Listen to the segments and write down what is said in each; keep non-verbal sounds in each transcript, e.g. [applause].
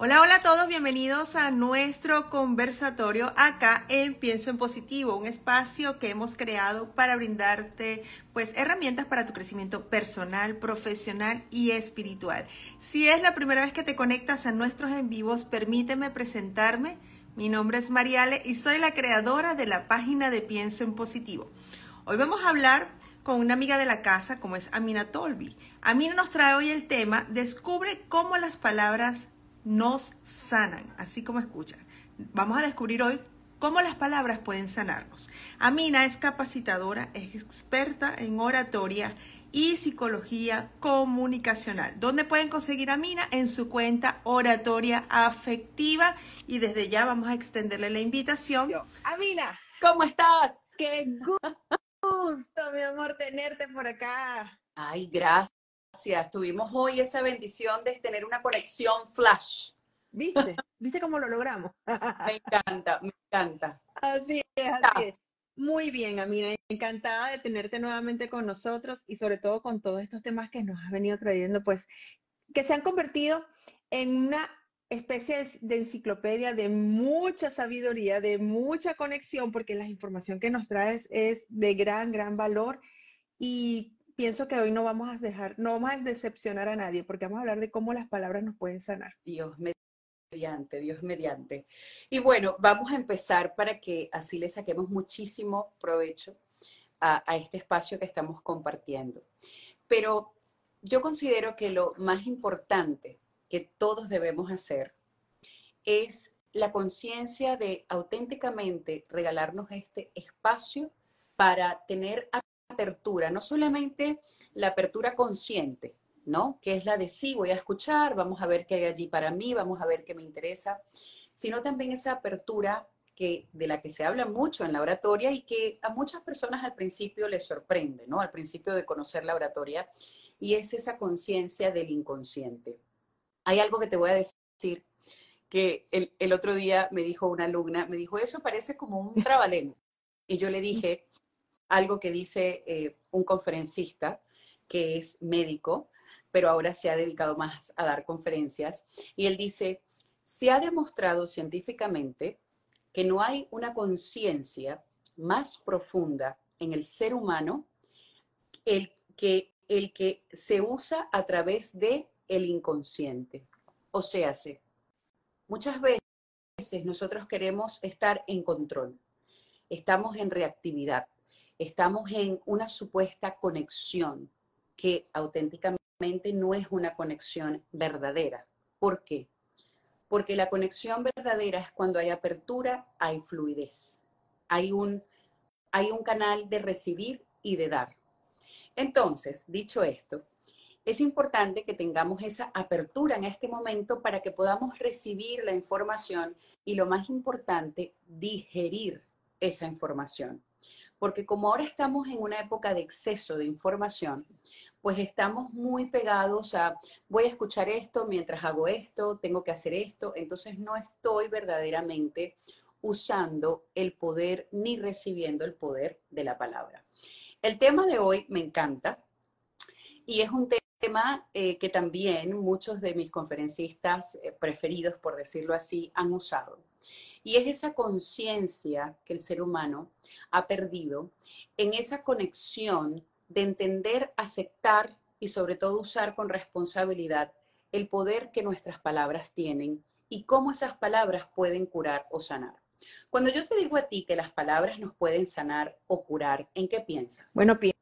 Hola, hola a todos, bienvenidos a nuestro conversatorio acá en Pienso en Positivo, un espacio que hemos creado para brindarte pues herramientas para tu crecimiento personal, profesional y espiritual. Si es la primera vez que te conectas a nuestros en vivos, permíteme presentarme. Mi nombre es Mariale y soy la creadora de la página de Pienso en Positivo. Hoy vamos a hablar con una amiga de la casa como es Amina Tolby. Amina nos trae hoy el tema Descubre cómo las palabras nos sanan, así como escuchan. Vamos a descubrir hoy cómo las palabras pueden sanarnos. Amina es capacitadora, es experta en oratoria y psicología comunicacional. ¿Dónde pueden conseguir a Amina? En su cuenta Oratoria Afectiva. Y desde ya vamos a extenderle la invitación. Amina, ¿cómo estás? Qué gusto, mi amor, tenerte por acá. Ay, gracias Gracias. Tuvimos hoy esa bendición de tener una conexión flash. ¿Viste? ¿Viste cómo lo logramos? me encanta, me encanta. Así es, así es. Muy bien, Amina. Encantada de tenerte nuevamente con nosotros y sobre todo con todos estos temas que nos has venido trayendo, pues que se han convertido en una especie de enciclopedia de mucha sabiduría, de mucha conexión, porque la información que nos traes es de gran, gran valor. Y pienso que hoy no vamos a dejar, no vamos a decepcionar a nadie, porque vamos a hablar de cómo las palabras nos pueden sanar. Dios mediante, Dios mediante. Y bueno, vamos a empezar para que así le saquemos muchísimo provecho a, a este espacio que estamos compartiendo. Pero yo considero que lo más importante que todos debemos hacer es la conciencia de auténticamente regalarnos este espacio para tener apertura, no solamente la apertura consciente, ¿no? Que es la de sí, voy a escuchar, vamos a ver qué hay allí para mí, vamos a ver qué me interesa, sino también esa apertura que, de la que se habla mucho en la oratoria y que a muchas personas al principio les sorprende, ¿no? Al principio de conocer la oratoria, y es esa conciencia del inconsciente. Hay algo que te voy a decir que el, otro día me dijo una alumna, me dijo, eso parece como un trabalengua. Y yo le dije, algo que dice eh, un conferencista que es médico, pero ahora se ha dedicado más a dar conferencias, y él dice, se ha demostrado científicamente que no hay una conciencia más profunda en el ser humano el que, el que se usa a través de el inconsciente. O sea, muchas veces nosotros queremos estar en control, estamos en reactividad, estamos en una supuesta conexión que auténticamente no es una conexión verdadera. ¿Por qué? Porque la conexión verdadera es cuando hay apertura, hay fluidez, hay un, hay un canal de recibir y de dar. Entonces, dicho esto, es importante que tengamos esa apertura en este momento para que podamos recibir la información y lo más importante, digerir esa información porque como ahora estamos en una época de exceso de información, pues estamos muy pegados a voy a escuchar esto mientras hago esto, tengo que hacer esto, entonces no estoy verdaderamente usando el poder ni recibiendo el poder de la palabra. El tema de hoy me encanta y es un tema eh, que también muchos de mis conferencistas eh, preferidos, por decirlo así, han usado. Y es esa conciencia que el ser humano ha perdido en esa conexión de entender, aceptar y sobre todo usar con responsabilidad el poder que nuestras palabras tienen y cómo esas palabras pueden curar o sanar. Cuando yo te digo a ti que las palabras nos pueden sanar o curar, ¿en qué piensas? Bueno, pienso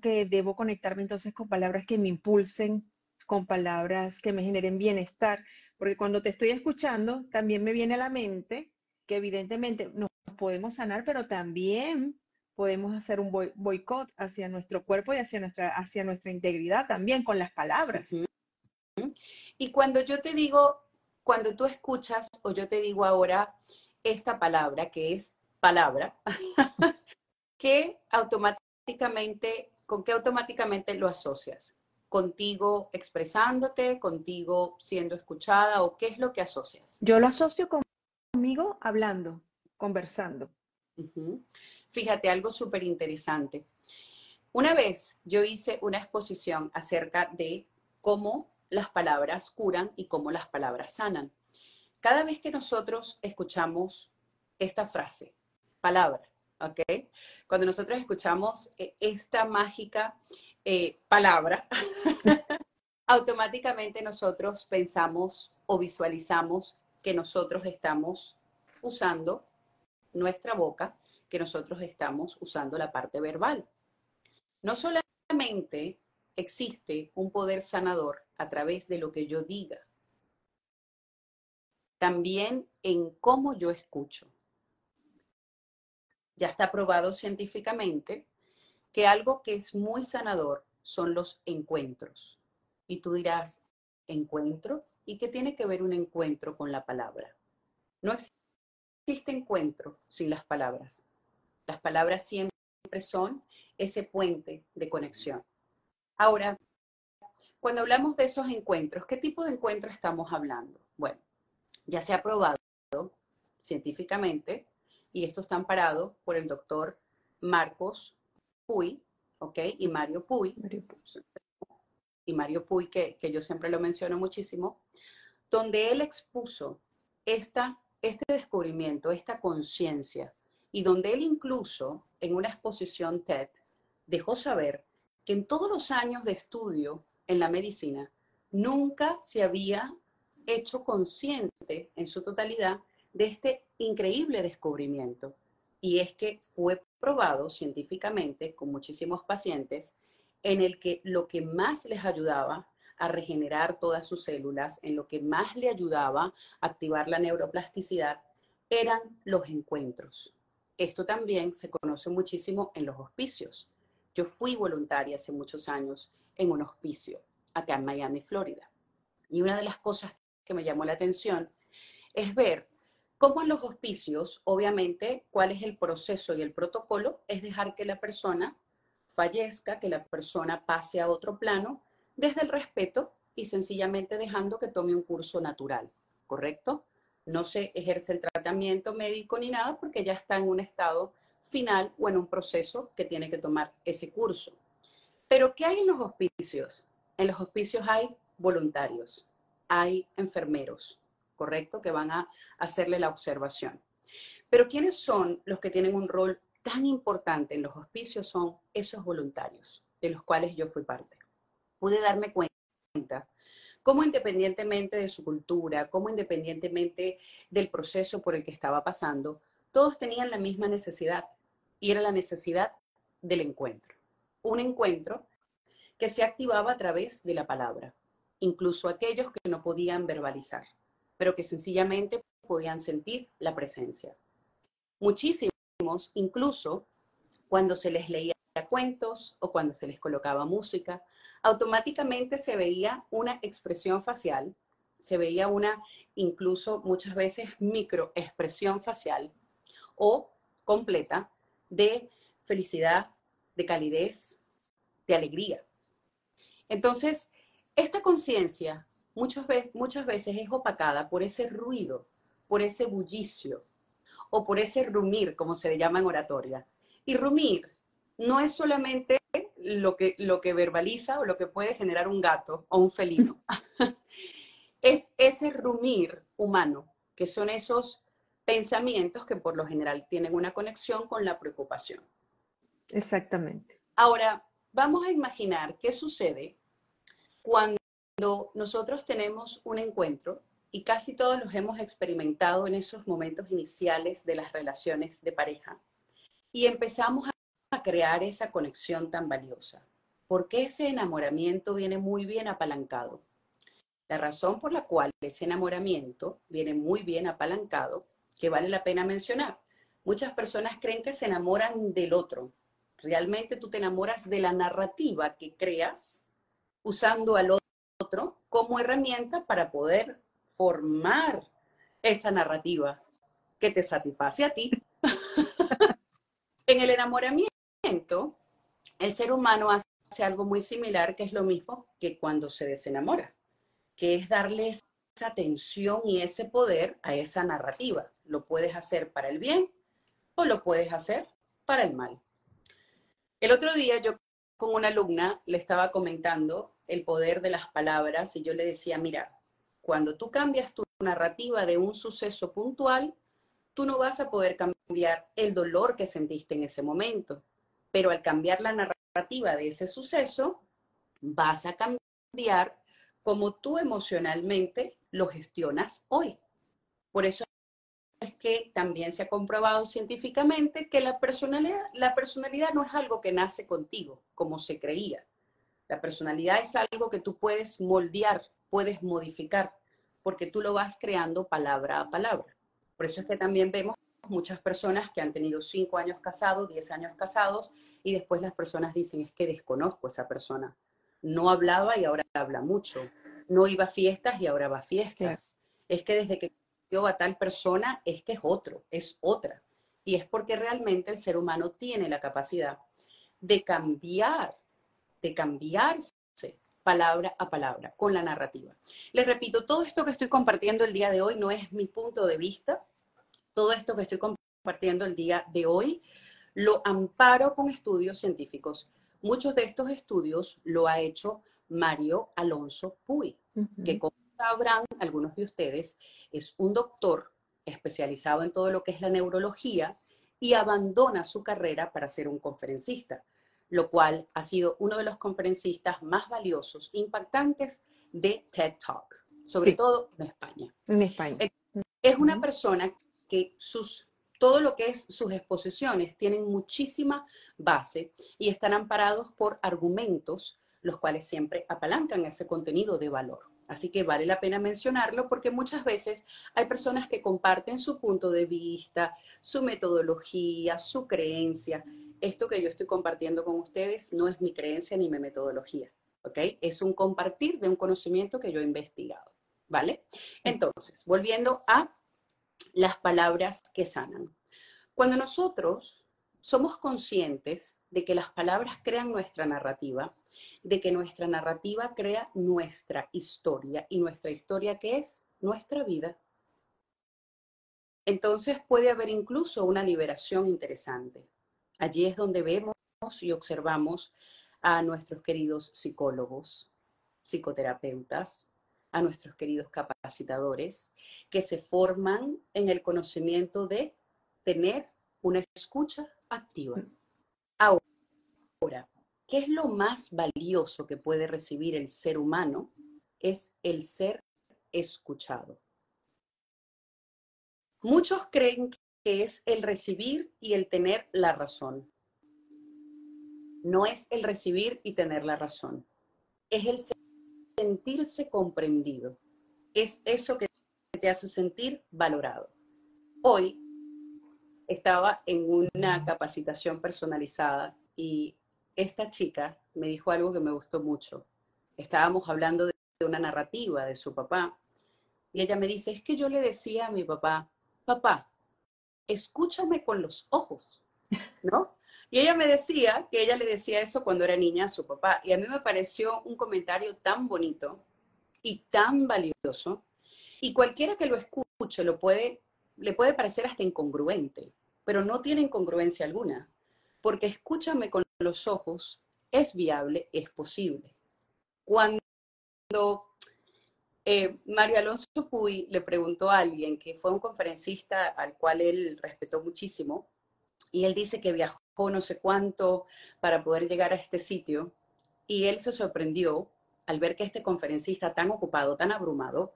que debo conectarme entonces con palabras que me impulsen, con palabras que me generen bienestar, porque cuando te estoy escuchando, también me viene a la mente que evidentemente nos podemos sanar, pero también podemos hacer un boicot hacia nuestro cuerpo y hacia nuestra, hacia nuestra integridad también con las palabras. Y cuando yo te digo, cuando tú escuchas o yo te digo ahora esta palabra que es palabra, [laughs] ¿qué automáticamente, con qué automáticamente lo asocias? contigo expresándote, contigo siendo escuchada o qué es lo que asocias? Yo lo asocio conmigo hablando, conversando. Fíjate, algo súper interesante. Una vez yo hice una exposición acerca de cómo las palabras curan y cómo las palabras sanan. Cada vez que nosotros escuchamos esta frase, palabra, ¿ok? Cuando nosotros escuchamos eh, esta mágica eh, palabra, [laughs] automáticamente nosotros pensamos o visualizamos que nosotros estamos usando nuestra boca, que nosotros estamos usando la parte verbal. No solamente existe un poder sanador a través de lo que yo diga, también en cómo yo escucho. Ya está probado científicamente que algo que es muy sanador son los encuentros. Y tú dirás, ¿encuentro? ¿Y qué tiene que ver un encuentro con la palabra? No existe encuentro sin las palabras. Las palabras siempre son ese puente de conexión. Ahora, cuando hablamos de esos encuentros, ¿qué tipo de encuentro estamos hablando? Bueno, ya se ha probado científicamente, y esto está amparado por el doctor Marcos Puy, ¿ok? Y Mario Puy. Y Mario Puy, que, que yo siempre lo menciono muchísimo, donde él expuso esta, este descubrimiento, esta conciencia, y donde él incluso en una exposición TED dejó saber que en todos los años de estudio en la medicina nunca se había hecho consciente en su totalidad de este increíble descubrimiento. Y es que fue probado científicamente con muchísimos pacientes en el que lo que más les ayudaba a regenerar todas sus células, en lo que más le ayudaba a activar la neuroplasticidad, eran los encuentros. Esto también se conoce muchísimo en los hospicios. Yo fui voluntaria hace muchos años en un hospicio acá en Miami, Florida. Y una de las cosas que me llamó la atención es ver cómo en los hospicios, obviamente, cuál es el proceso y el protocolo, es dejar que la persona fallezca, que la persona pase a otro plano, desde el respeto y sencillamente dejando que tome un curso natural, ¿correcto? No se ejerce el tratamiento médico ni nada porque ya está en un estado final o en un proceso que tiene que tomar ese curso. Pero ¿qué hay en los hospicios? En los hospicios hay voluntarios, hay enfermeros, ¿correcto? Que van a hacerle la observación. Pero ¿quiénes son los que tienen un rol tan importante en los hospicios? Son esos voluntarios, de los cuales yo fui parte. Pude darme cuenta cómo independientemente de su cultura, cómo independientemente del proceso por el que estaba pasando, todos tenían la misma necesidad y era la necesidad del encuentro. Un encuentro que se activaba a través de la palabra, incluso aquellos que no podían verbalizar, pero que sencillamente podían sentir la presencia. Muchísimos, incluso cuando se les leía cuentos o cuando se les colocaba música, automáticamente se veía una expresión facial, se veía una incluso muchas veces microexpresión facial o completa de felicidad, de calidez, de alegría. Entonces, esta conciencia muchas veces, muchas veces es opacada por ese ruido, por ese bullicio o por ese rumir, como se le llama en oratoria. Y rumir no es solamente lo que, lo que verbaliza o lo que puede generar un gato o un felino. [laughs] es ese rumir humano, que son esos pensamientos que por lo general tienen una conexión con la preocupación. Exactamente. Ahora, vamos a imaginar qué sucede cuando nosotros tenemos un encuentro y casi todos los hemos experimentado en esos momentos iniciales de las relaciones de pareja y empezamos a crear esa conexión tan valiosa. Porque ese enamoramiento viene muy bien apalancado. La razón por la cual ese enamoramiento viene muy bien apalancado que vale la pena mencionar. Muchas personas creen que se enamoran del otro. Realmente tú te enamoras de la narrativa que creas usando al otro como herramienta para poder formar esa narrativa que te satisface a ti. [laughs] en el enamoramiento, el ser humano hace algo muy similar que es lo mismo que cuando se desenamora, que es darle esa atención y ese poder a esa narrativa. Lo puedes hacer para el bien o lo puedes hacer para el mal. El otro día yo con una alumna, le estaba comentando el poder de las palabras y yo le decía, mira, cuando tú cambias tu narrativa de un suceso puntual, tú no vas a poder cambiar el dolor que sentiste en ese momento, pero al cambiar la narrativa de ese suceso, vas a cambiar cómo tú emocionalmente lo gestionas hoy. Por eso es que también se ha comprobado científicamente que la personalidad, la personalidad no es algo que nace contigo, como se creía. La personalidad es algo que tú puedes moldear, puedes modificar, porque tú lo vas creando palabra a palabra. Por eso es que también vemos muchas personas que han tenido cinco años casados, diez años casados, y después las personas dicen, es que desconozco a esa persona. No hablaba y ahora habla mucho. No iba a fiestas y ahora va a fiestas. Es que desde que a tal persona es que es otro, es otra. Y es porque realmente el ser humano tiene la capacidad de cambiar, de cambiarse palabra a palabra con la narrativa. Les repito, todo esto que estoy compartiendo el día de hoy no es mi punto de vista. Todo esto que estoy compartiendo el día de hoy lo amparo con estudios científicos. Muchos de estos estudios lo ha hecho Mario Alonso Puy, que sabrán algunos de ustedes, es un doctor especializado en todo lo que es la neurología y abandona su carrera para ser un conferencista, lo cual ha sido uno de los conferencistas más valiosos, impactantes de TED Talk, sobre todo en España. En España. Es una persona que sus todo lo que es sus exposiciones tienen muchísima base y están amparados por argumentos, los cuales siempre apalancan ese contenido de valor. Así que vale la pena mencionarlo porque muchas veces hay personas que comparten su punto de vista, su metodología, su creencia. Esto que yo estoy compartiendo con ustedes no es mi creencia ni mi metodología, ¿ok? Es un compartir de un conocimiento que yo he investigado, ¿vale? Entonces, volviendo a las palabras que sanan. Cuando nosotros somos conscientes de que las palabras crean nuestra narrativa, de que nuestra narrativa crea nuestra historia y nuestra historia que es nuestra vida. Entonces puede haber incluso una liberación interesante. Allí es donde vemos y observamos a nuestros queridos psicólogos, psicoterapeutas, a nuestros queridos capacitadores, que se forman en el conocimiento de tener una escucha activa. Ahora, ¿qué es lo más valioso que puede recibir el ser humano? Es el ser escuchado. Muchos creen que es el recibir y el tener la razón. No es el recibir y tener la razón. Es el sentirse comprendido. Es eso que te hace sentir valorado. Hoy estaba en una capacitación personalizada y esta chica me dijo algo que me gustó mucho. Estábamos hablando de una narrativa de su papá y ella me dice, es que yo le decía a mi papá, papá, escúchame con los ojos, ¿no? Y ella me decía que ella le decía eso cuando era niña a su papá. Y a mí me pareció un comentario tan bonito y tan valioso. Y cualquiera que lo escuche lo puede, le puede parecer hasta incongruente, pero no tiene incongruencia alguna. Porque escúchame con los ojos es viable, es posible. Cuando eh, Mario Alonso Puy le preguntó a alguien que fue un conferencista al cual él respetó muchísimo, y él dice que viajó no sé cuánto para poder llegar a este sitio. Y él se sorprendió al ver que este conferencista tan ocupado, tan abrumado,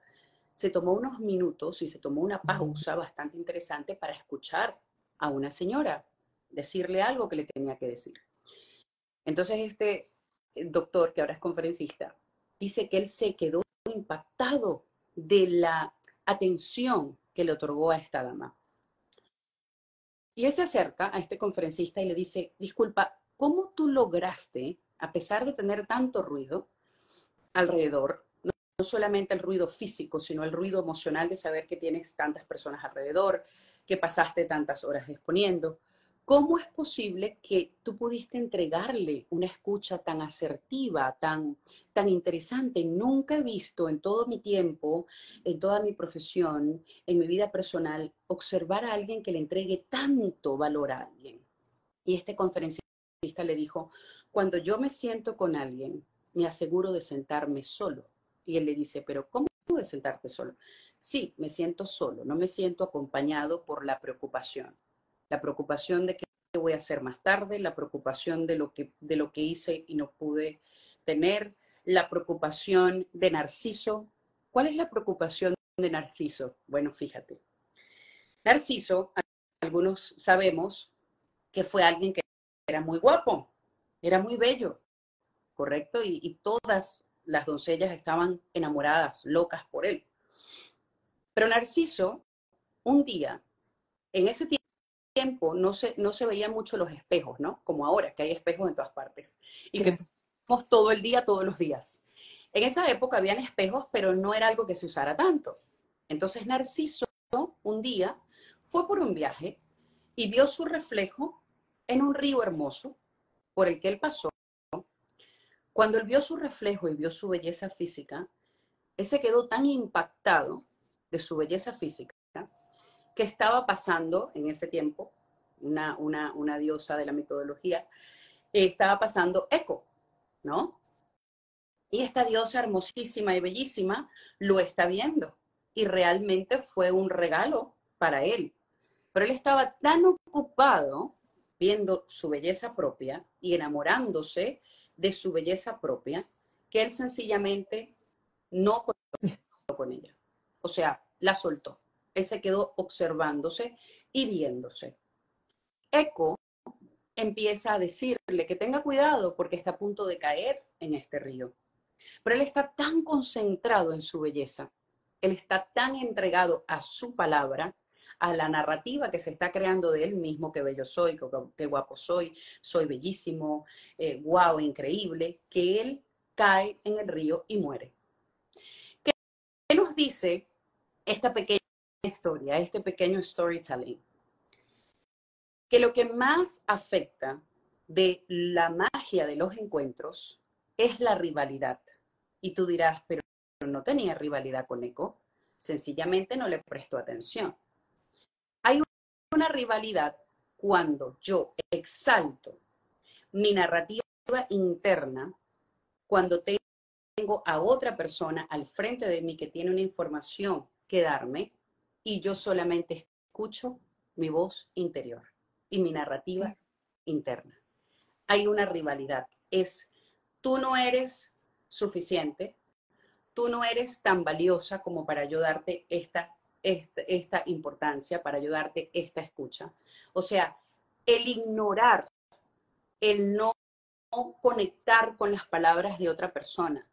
se tomó unos minutos y se tomó una pausa bastante interesante para escuchar a una señora, decirle algo que le tenía que decir. Entonces este eh, doctor, que ahora es conferencista, dice que él se quedó impactado de la atención que le otorgó a esta dama. Y él se acerca a este conferencista y le dice, disculpa, ¿cómo tú lograste, a pesar de tener tanto ruido alrededor, no, solamente el ruido físico, sino el ruido emocional de saber que tienes tantas personas alrededor, que pasaste tantas horas exponiendo, ¿Cómo es posible que tú pudiste entregarle una escucha tan asertiva, tan, tan interesante? Nunca he visto en todo mi tiempo, en toda mi profesión, en mi vida personal, observar a alguien que le entregue tanto valor a alguien. Y este conferencista le dijo, cuando yo me siento con alguien, me aseguro de sentarme solo. Y él le dice, pero ¿cómo de sentarte solo? Sí, me siento solo, no me siento acompañado por la preocupación. La preocupación de qué voy a hacer más tarde, la preocupación de lo que, de lo que hice y no pude tener, la preocupación de Narciso. ¿Cuál es la preocupación de Narciso? Bueno, fíjate. Narciso, algunos sabemos que fue alguien que era muy guapo, era muy bello, ¿correcto? Y, todas las doncellas estaban enamoradas, locas por él. Pero Narciso, un día, en ese tiempo no se, no se veían mucho los espejos, ¿no? Como ahora, que hay espejos en todas partes. Y que vemos todo el día, todos los días. En esa época habían espejos, pero no era algo que se usara tanto. Entonces Narciso, un día, fue por un viaje y vio su reflejo en un río hermoso por el que él pasó. Cuando él vio su reflejo y vio su belleza física, él se quedó tan impactado de su belleza física que estaba pasando en ese tiempo, una, una, diosa de la mitología, estaba pasando Eco, ¿no? Y esta diosa hermosísima y bellísima lo está viendo y realmente fue un regalo para él. Pero él estaba tan ocupado viendo su belleza propia y enamorándose de su belleza propia que él sencillamente no conectó con ella. O sea, la soltó. Él se quedó observándose y viéndose. Eco empieza a decirle que tenga cuidado porque está a punto de caer en este río. Pero él está tan concentrado en su belleza, él está tan entregado a su palabra, a la narrativa que se está creando de él mismo, que bello soy, que, guapo soy, soy bellísimo, eh, guau, increíble, que él cae en el río y muere. ¿Qué nos dice esta pequeña historia, este pequeño storytelling? Que lo que más afecta de la magia de los encuentros es la rivalidad. Y tú dirás, pero no tenía rivalidad con Eco, sencillamente no le prestó atención. Hay una rivalidad cuando yo exalto mi narrativa interna, cuando tengo a otra persona al frente de mí que tiene una información que darme y yo solamente escucho mi voz interior y mi narrativa interna. Hay una rivalidad. Es, tú no eres suficiente, tú no eres tan valiosa como para ayudarte esta esta, importancia, para ayudarte esta escucha. O sea, el ignorar, el no conectar con las palabras de otra persona,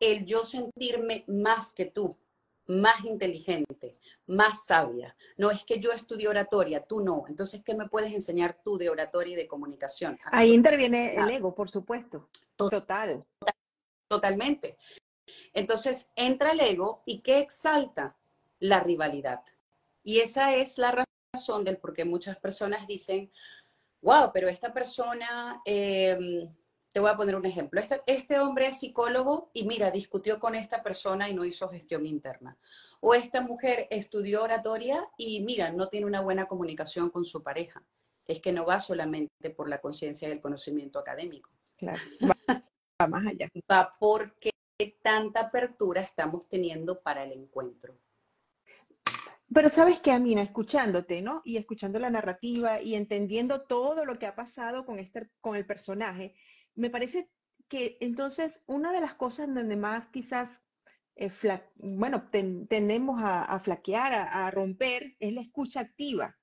el yo sentirme más que tú, más inteligente, más sabia. No es que yo estudie oratoria, tú no. Entonces, ¿qué me puedes enseñar tú de oratoria y de comunicación? Ahí interviene el ego, por supuesto. Total. Totalmente. Entonces, entra el ego y ¿qué exalta? la rivalidad. Y esa es la razón del por qué muchas personas dicen, wow, pero esta persona, em, te voy a poner un ejemplo, este, este, hombre es psicólogo y mira, discutió con esta persona y no hizo gestión interna. O esta mujer estudió oratoria y mira, no tiene una buena comunicación con su pareja. Es que no va solamente por la conciencia y el conocimiento académico. Claro, va más allá. Va porque tanta apertura estamos teniendo para el encuentro. Pero sabes que, Amina, escuchándote, ¿no? Y escuchando la narrativa y entendiendo todo lo que ha pasado con, este, con el personaje, me parece que entonces una de las cosas donde más quizás, eh, bueno, tendemos a, flaquear, a, romper, es la escucha activa.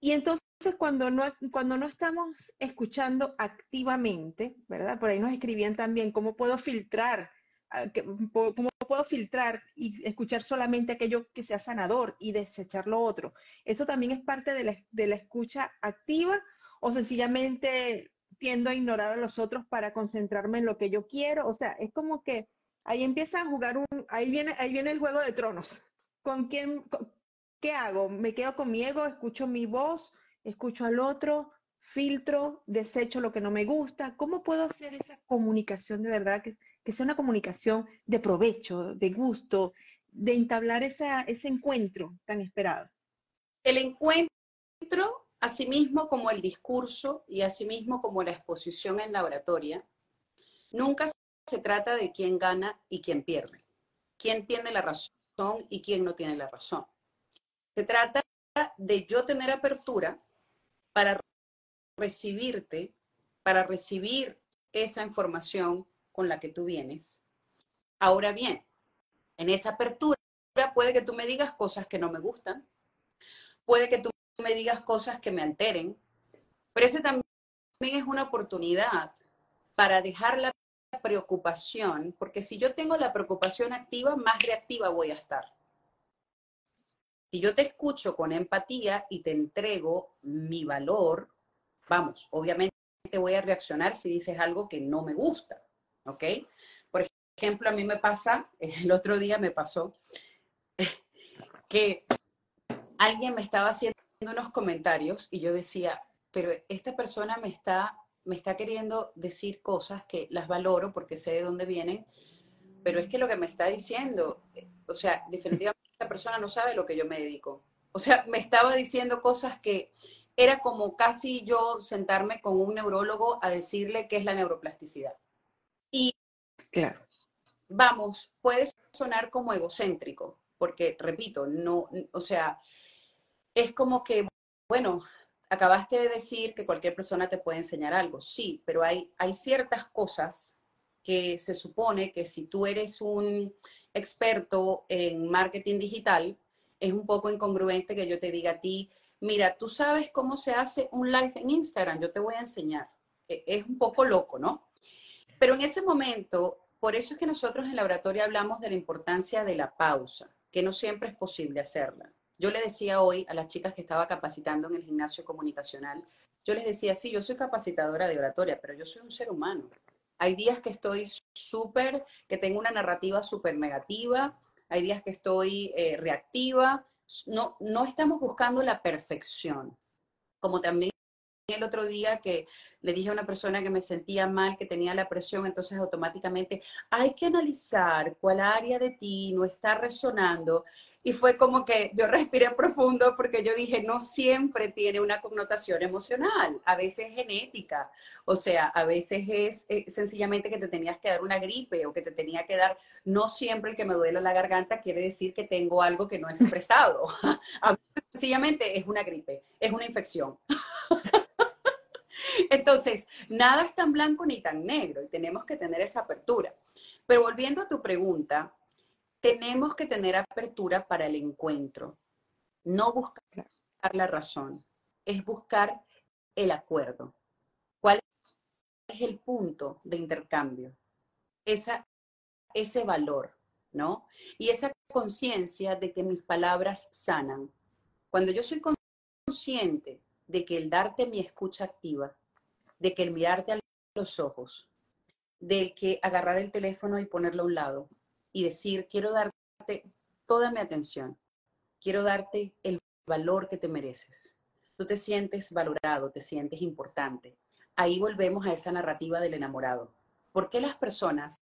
Y entonces cuando no, cuando no estamos escuchando activamente, ¿verdad? Por ahí nos escribían también cómo puedo filtrar Ah, cómo puedo filtrar y escuchar solamente aquello que sea sanador y desechar lo otro. Eso también es parte de la, escucha activa o sencillamente tiendo a ignorar a los otros para concentrarme en lo que yo quiero. O sea, es como que ahí empieza a jugar un, ahí viene, ahí viene el juego de tronos. ¿Con quién, qué hago? ¿Me quedo con mi ego? ¿Escucho mi voz? ¿Escucho al otro? ¿Filtro? ¿Desecho lo que no me gusta? ¿Cómo puedo hacer esa comunicación de verdad que que sea una comunicación de provecho, de gusto, de entablar ese encuentro tan esperado. El encuentro asimismo como el discurso y asimismo como la exposición en la oratoria, nunca se trata de quién gana y quién pierde, quién tiene la razón y quién no tiene la razón. Se trata de yo tener apertura para recibirte, para recibir esa información con la que tú vienes. Ahora bien, en esa apertura puede que tú me digas cosas que no me gustan, puede que tú me digas cosas que me alteren, pero ese también es una oportunidad para dejar la preocupación, porque si yo tengo la preocupación activa, más reactiva voy a estar. Si yo te escucho con empatía y te entrego mi valor, vamos, obviamente voy a reaccionar si dices algo que no me gusta, ¿ok? Por ejemplo, a mí me pasa, [laughs] el otro día me pasó [laughs] que alguien me estaba haciendo unos comentarios y yo decía, pero esta persona me está, me está queriendo decir cosas que las valoro porque sé de dónde vienen, pero es que lo que me está diciendo, o sea, [laughs] definitivamente esta persona no sabe lo que yo me dedico. O sea, me estaba diciendo cosas que era como casi yo sentarme con un neurólogo a decirle qué es la neuroplasticidad. Y claro. vamos, puede sonar como egocéntrico, porque repito, no, o sea, es como que, bueno, acabaste de decir que cualquier persona te puede enseñar algo, sí, pero hay, hay ciertas cosas que se supone que si tú eres un experto en marketing digital, es un poco incongruente que yo te diga a ti, mira, tú sabes cómo se hace un live en Instagram, yo te voy a enseñar. E, es un poco loco, ¿no? Pero en ese momento, por eso es que nosotros en laboratorio hablamos de la importancia de la pausa, que no siempre es posible hacerla. Yo le decía hoy a las chicas que estaba capacitando en el gimnasio comunicacional, yo les decía, sí, yo soy capacitadora de oratoria, pero yo soy un ser humano. Hay días que estoy súper, que tengo una narrativa súper negativa, hay días que estoy eh, reactiva, no, no estamos buscando la perfección, como también el otro día que le dije a una persona que me sentía mal, que tenía la presión, entonces automáticamente hay que analizar cuál área de ti no está resonando y fue como que yo respiré profundo porque yo dije, no siempre tiene una connotación emocional, a veces es genética, o sea, a veces es eh, sencillamente que te tenías que dar una gripe o que te tenía que dar, no siempre el que me duele la garganta quiere decir que tengo algo que no he [laughs] expresado, a sencillamente es una gripe, es una infección. [laughs] Entonces, nada es tan blanco ni tan negro y tenemos que tener esa apertura. Pero volviendo a tu pregunta, tenemos que tener apertura para el encuentro, no buscar la razón, es buscar el acuerdo. ¿Cuál es el punto de intercambio? Esa, ese valor, ¿no? Y esa conciencia de que mis palabras sanan. Cuando yo soy consciente de que el darte mi escucha activa, de que el mirarte a los ojos, del que agarrar el teléfono y ponerlo a un lado, y decir, quiero darte toda mi atención, quiero darte el valor que te mereces. Tú te sientes valorado, te sientes importante. Ahí volvemos a esa narrativa del enamorado. ¿Por qué las personas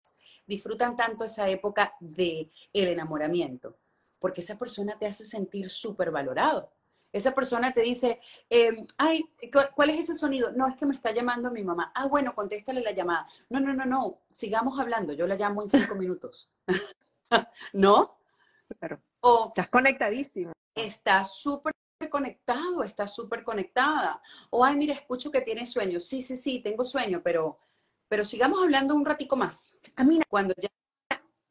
disfrutan tanto esa época de el enamoramiento? Porque esa persona te hace sentir súper valorado. Esa persona te dice, em, ay, ¿cuál es ese sonido? No, es que me está llamando mi mamá. Ah, bueno, contéstale la llamada. No, no, no, no, sigamos hablando, yo la llamo en cinco minutos. [laughs] ¿No? Claro. O, estás conectadísimo. Estás súper conectado, estás súper conectada. O, ay, mira, escucho que tienes sueño. Sí, sí, sí, tengo sueño, pero, pero sigamos hablando un ratico más. Amina, cuando ya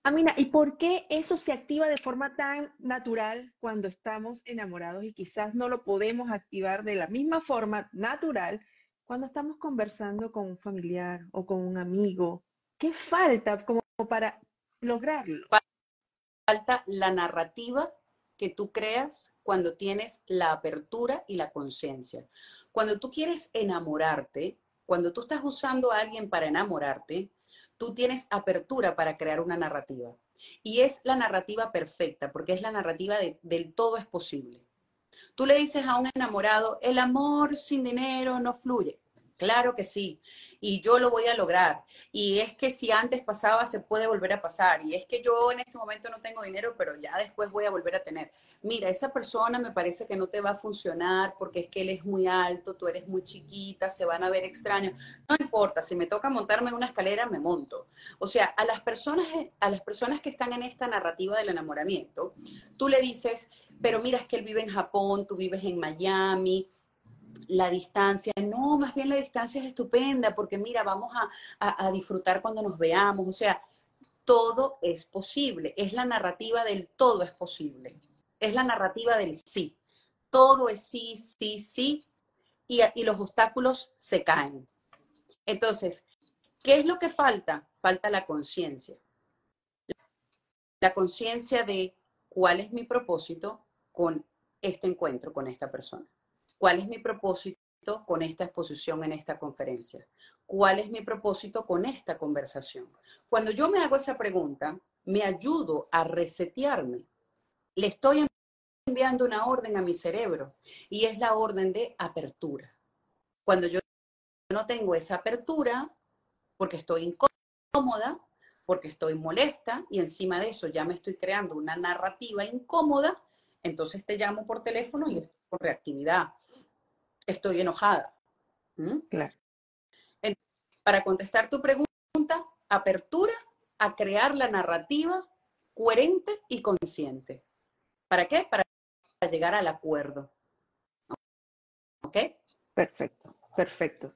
Amina, ¿y por qué eso se activa de forma tan natural cuando estamos enamorados y quizás no lo podemos activar de la misma forma natural cuando estamos conversando con un familiar o con un amigo? ¿Qué falta como para lograrlo? Falta la narrativa que tú creas cuando tienes la apertura y la conciencia. Cuando tú quieres enamorarte, cuando tú estás usando a alguien para enamorarte, tú tienes apertura para crear una narrativa. Y es la narrativa perfecta, porque es la narrativa del todo es posible. Tú le dices a un enamorado, el amor sin dinero no fluye. Claro que sí. Y yo lo voy a lograr. Y es que si antes pasaba, se puede volver a pasar. Y es que yo en este momento no tengo dinero, pero ya después voy a volver a tener. Mira, esa persona me parece que no te va a funcionar porque es que él es muy alto, tú eres muy chiquita, se van a ver extraños. No importa, si me toca montarme en una escalera, me monto. O sea, a las personas, a las personas que están en esta narrativa del enamoramiento, tú le dices, pero mira, es que él vive en Japón, tú vives en Miami la distancia. No, más bien la distancia es estupenda porque mira, vamos a, disfrutar cuando nos veamos. O sea, todo es posible. Es la narrativa del todo es posible. Es la narrativa del sí. Todo es sí, sí, sí. Y, y los obstáculos se caen. Entonces, ¿qué es lo que falta? Falta la conciencia. La conciencia de cuál es mi propósito con este encuentro con esta persona. ¿Cuál es mi propósito con esta exposición en esta conferencia? ¿Cuál es mi propósito con esta conversación? Cuando yo me hago esa pregunta, me ayudo a resetearme. Le estoy enviando una orden a mi cerebro y es la orden de apertura. Cuando yo no tengo esa apertura, porque estoy incómoda, porque estoy molesta y encima de eso ya me estoy creando una narrativa incómoda, entonces te llamo por teléfono y con reactividad. Estoy enojada. ¿Mm? Claro. para contestar tu pregunta, apertura a crear la narrativa coherente y consciente. ¿Para qué? Para llegar al acuerdo. ¿Ok? Perfecto, perfecto.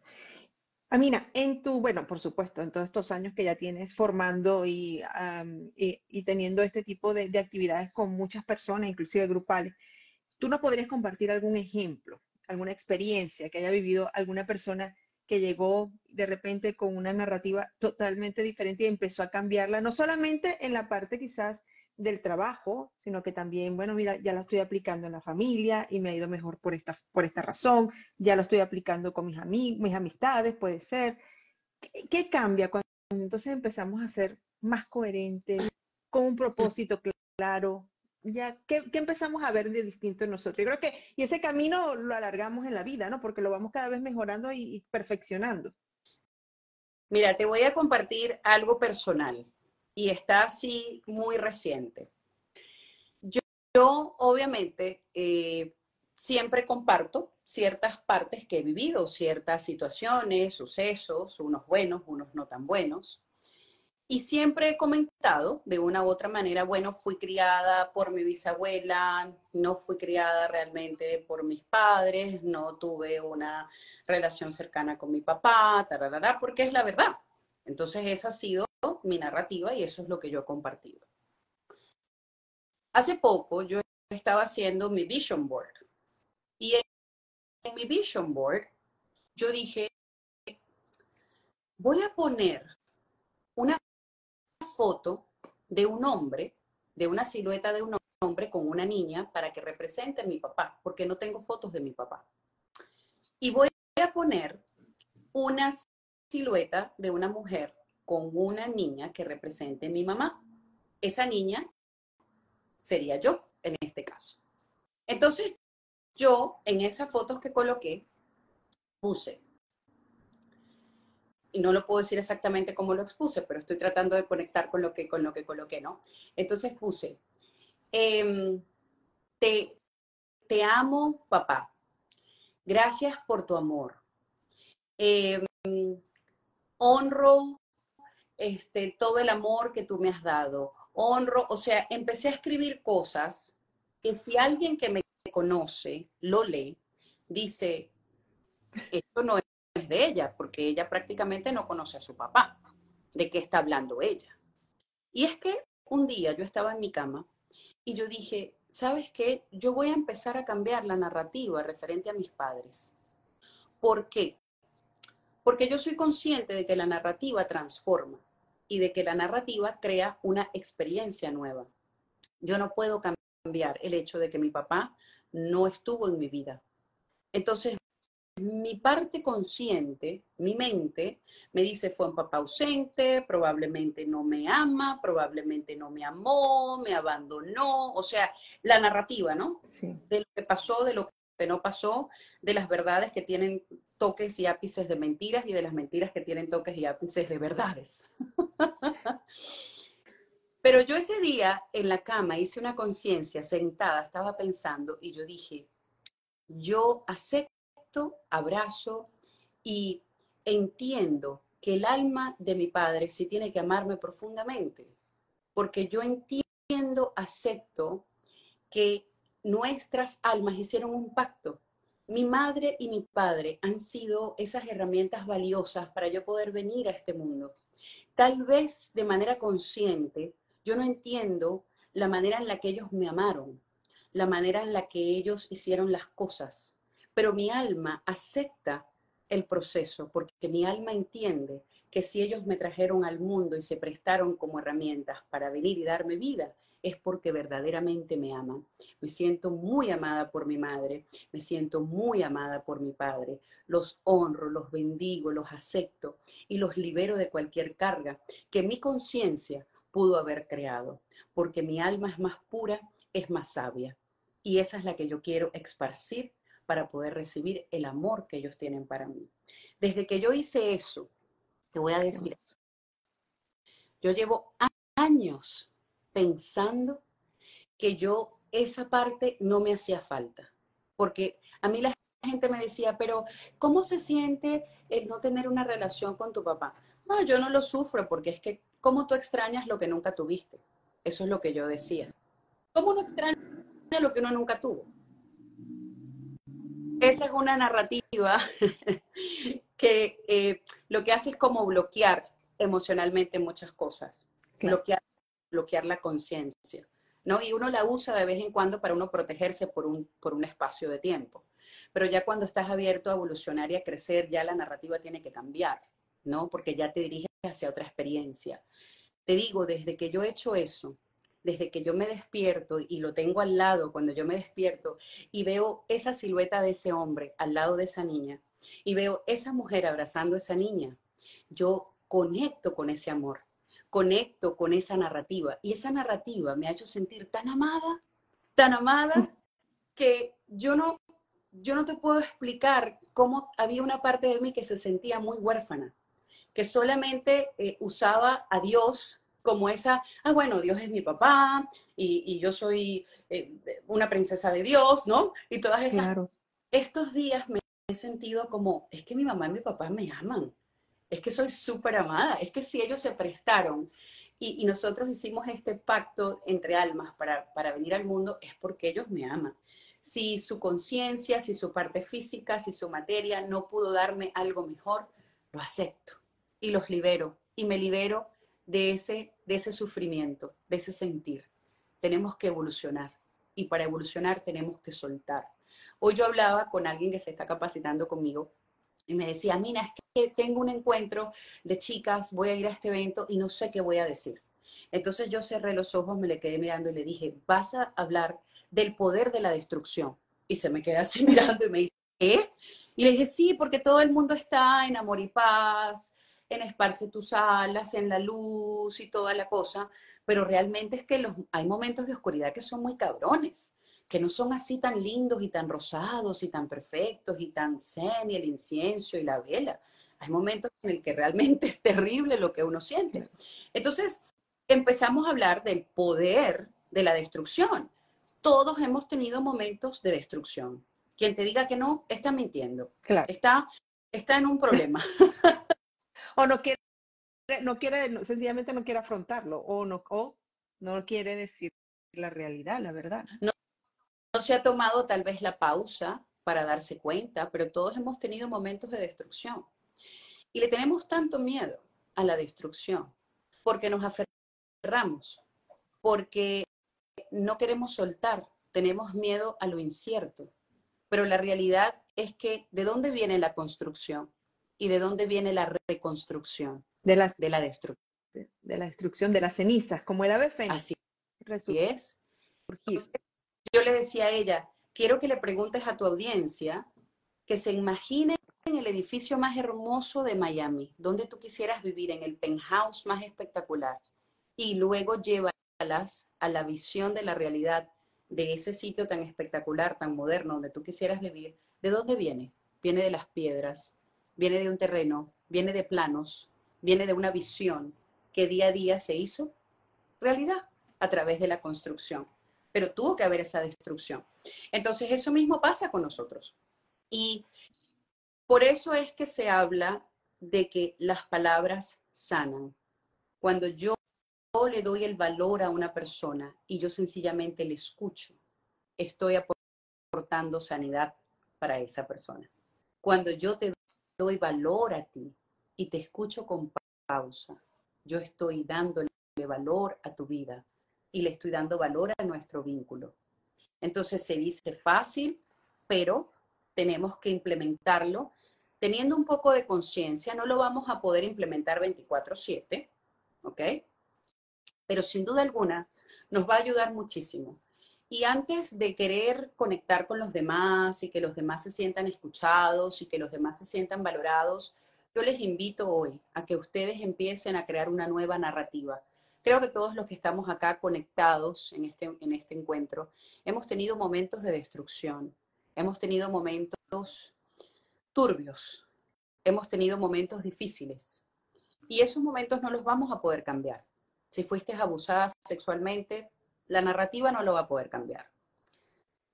Amina, en tu, bueno, por supuesto, en todos estos años que ya tienes formando y, y, teniendo este tipo de, de, actividades con muchas personas, inclusive grupales, ¿tú nos podrías compartir algún ejemplo, alguna experiencia que haya vivido alguna persona que llegó de repente con una narrativa totalmente diferente y empezó a cambiarla, no solamente en la parte quizás del trabajo, sino que también, bueno, mira, ya lo estoy aplicando en la familia y me ha ido mejor por esta, por esta razón, ya lo estoy aplicando con mis amigos, mis amistades, puede ser. ¿Qué, cambia cuando entonces empezamos a ser más coherentes, con un propósito claro? Ya, ¿qué, empezamos a ver de distinto en nosotros? Yo creo que, y ese camino lo alargamos en la vida, ¿no? Porque lo vamos cada vez mejorando y perfeccionando. Mira, te voy a compartir algo personal y está así muy reciente. Yo, obviamente eh, siempre comparto ciertas partes que he vivido, ciertas situaciones, sucesos, unos buenos, unos no tan buenos. Y siempre he comentado de una u otra manera, bueno, fui criada por mi bisabuela, no fui criada realmente por mis padres, no tuve una relación cercana con mi papá, tararara, porque es la verdad. Entonces esa ha sido mi narrativa y eso es lo que yo he compartido. Hace poco yo estaba haciendo mi vision board y en, mi vision board yo dije, voy a poner una foto de un hombre, de una silueta de un hombre con una niña para que represente a mi papá, porque no tengo fotos de mi papá. Y voy a poner una silueta de una mujer con una niña que represente mi mamá. Esa niña sería yo en este caso. Entonces, yo en esas fotos que coloqué puse, y no lo puedo decir exactamente cómo lo expuse, pero estoy tratando de conectar con lo que, con lo que coloqué, ¿no? Entonces puse, em, te, te amo, papá. Gracias por tu amor. Em, honro este, todo el amor que tú me has dado, honro, o sea, empecé a escribir cosas que si alguien que me conoce lo lee, dice, esto no de ella, porque ella prácticamente no conoce a su papá. ¿De qué está hablando ella? Y es que un día yo estaba en mi cama y yo dije, ¿sabes qué? Yo voy a empezar a cambiar la narrativa referente a mis padres. ¿Por qué? Porque yo soy consciente de que la narrativa transforma y de que la narrativa crea una experiencia nueva. Yo no puedo cambiar el hecho de que mi papá no estuvo en mi vida. Entonces, mi parte consciente, mi mente, me dice fue un papá ausente, probablemente no me ama, probablemente no me amó, me abandonó, o sea, la narrativa, ¿no? Sí. De lo que pasó, de lo que no pasó, de las verdades que tienen toques y ápices de mentiras y de las mentiras que tienen toques y ápices de verdades. [laughs] Pero yo ese día en la cama hice una conciencia, sentada, estaba pensando y yo dije, yo acepto, abrazo y entiendo que el alma de mi padre sí tiene que amarme profundamente, porque yo entiendo, acepto que nuestras almas hicieron un pacto. Mi madre y mi padre han sido esas herramientas valiosas para yo poder venir a este mundo. Tal vez de manera consciente, yo no entiendo la manera en la que ellos me amaron, la manera en la que ellos hicieron las cosas, pero mi alma acepta el proceso porque mi alma entiende que si ellos me trajeron al mundo y se prestaron como herramientas para venir y darme vida, es porque verdaderamente me aman. Me siento muy amada por mi madre, me siento muy amada por mi padre. Los honro, los bendigo, los acepto y los libero de cualquier carga que mi conciencia pudo haber creado, porque mi alma es más pura, es más sabia. Y esa es la que yo quiero esparcir para poder recibir el amor que ellos tienen para mí. Desde que yo hice eso, te voy a decir, yo llevo años pensando que yo esa parte no me hacía falta, porque a mí la gente me decía, pero ¿cómo se siente el no tener una relación con tu papá? No, yo no lo sufro porque es que ¿Cómo tú extrañas lo que nunca tuviste? Eso es lo que yo decía. ¿Cómo no extraña lo que uno nunca tuvo? Esa es una narrativa [laughs] que eh, lo que hace es como bloquear emocionalmente muchas cosas, bloquear, bloquear la conciencia. ¿no? Y uno la usa de vez en cuando para uno protegerse por un, por un espacio de tiempo. Pero ya cuando estás abierto a evolucionar y a crecer, ya la narrativa tiene que cambiar, ¿no? Porque ya te diriges hacia otra experiencia. Te digo, desde que yo he hecho eso, desde que yo me despierto y lo tengo al lado cuando yo me despierto y veo esa silueta de ese hombre al lado de esa niña y veo esa mujer abrazando a esa niña, yo conecto con ese amor, conecto con esa narrativa y esa narrativa me ha hecho sentir tan amada, tan amada que yo no yo no te puedo explicar cómo había una parte de mí que se sentía muy huérfana que solamente eh, usaba a Dios como esa, ah, bueno, Dios es mi papá y, yo soy eh, una princesa de Dios, ¿no? Y todas esas. Estos días me he sentido como, es que mi mamá y mi papá me aman, es que soy súper amada, es que si ellos se prestaron y, nosotros hicimos este pacto entre almas para, para venir al mundo, es porque ellos me aman. Si su conciencia, si su parte física, si su materia no pudo darme algo mejor, lo acepto y los libero y me libero de ese, de ese sufrimiento, de ese sentir. Tenemos que evolucionar y para evolucionar tenemos que soltar. Hoy yo hablaba con alguien que se está capacitando conmigo y me decía, mira, es que tengo un encuentro de chicas, voy a ir a este evento y no sé qué voy a decir. Entonces yo cerré los ojos, me le quedé mirando y le dije, vas a hablar del poder de la destrucción. Y se me queda así [laughs] mirando y me dice, ¿qué? Y le dije, sí, porque todo el mundo está en amor y paz, en esparce tus alas, en la luz y toda la cosa, pero realmente es que los, hay momentos de oscuridad que son muy cabrones, que no son así tan lindos y tan rosados y tan perfectos y tan zen y el incienso y la vela. Hay momentos en el que realmente [laughs] es terrible lo que uno siente. Entonces, empezamos a hablar del poder de la destrucción. Todos hemos tenido momentos de destrucción. Quien te diga que no, está mintiendo. Está, está en un problema. [laughs] o no quiere, no quiere, sencillamente no quiere afrontarlo, o no, o no quiere decir la realidad, la verdad. No, no se ha tomado tal vez la pausa para darse cuenta, pero todos hemos tenido momentos de destrucción. Y le tenemos tanto miedo a la destrucción porque nos aferramos, porque no queremos soltar, tenemos miedo a lo incierto. Pero la realidad es que ¿de dónde viene la construcción? Y de dónde viene la reconstrucción de, las, de la destrucción. De la destrucción de las cenizas, como el ave fénix. Así es. yo le decía a ella, quiero que le preguntes a tu audiencia que se imagine en el edificio más hermoso de Miami, donde tú quisieras vivir, en el penthouse más espectacular, y luego llévalas a la visión de la realidad de ese sitio tan espectacular, tan moderno, donde tú quisieras vivir. ¿De dónde viene? Viene de las piedras, viene de un terreno, viene de planos, viene de una visión que día a día se hizo realidad a través de la construcción. Pero tuvo que haber esa destrucción. Entonces, eso mismo pasa con nosotros. Y por eso es que se habla de que las palabras sanan. Cuando yo le doy el valor a una persona y yo sencillamente le escucho, estoy aportando sanidad para esa persona. Cuando yo te doy valor a ti y te escucho con pausa, yo estoy dándole valor a tu vida y le estoy dando valor a nuestro vínculo. Entonces se dice fácil, pero tenemos que implementarlo teniendo un poco de conciencia. No lo vamos a poder implementar 24/7, ¿ok? Pero sin duda alguna nos va a ayudar muchísimo. Y antes de querer conectar con los demás y que los demás se sientan escuchados y que los demás se sientan valorados, yo les invito hoy a que ustedes empiecen a crear una nueva narrativa. Creo que todos los que estamos acá conectados en este, en este encuentro hemos tenido momentos de destrucción, hemos tenido momentos turbios, hemos tenido momentos difíciles y esos momentos no los vamos a poder cambiar. Si fuiste abusada sexualmente, la narrativa no lo va a poder cambiar.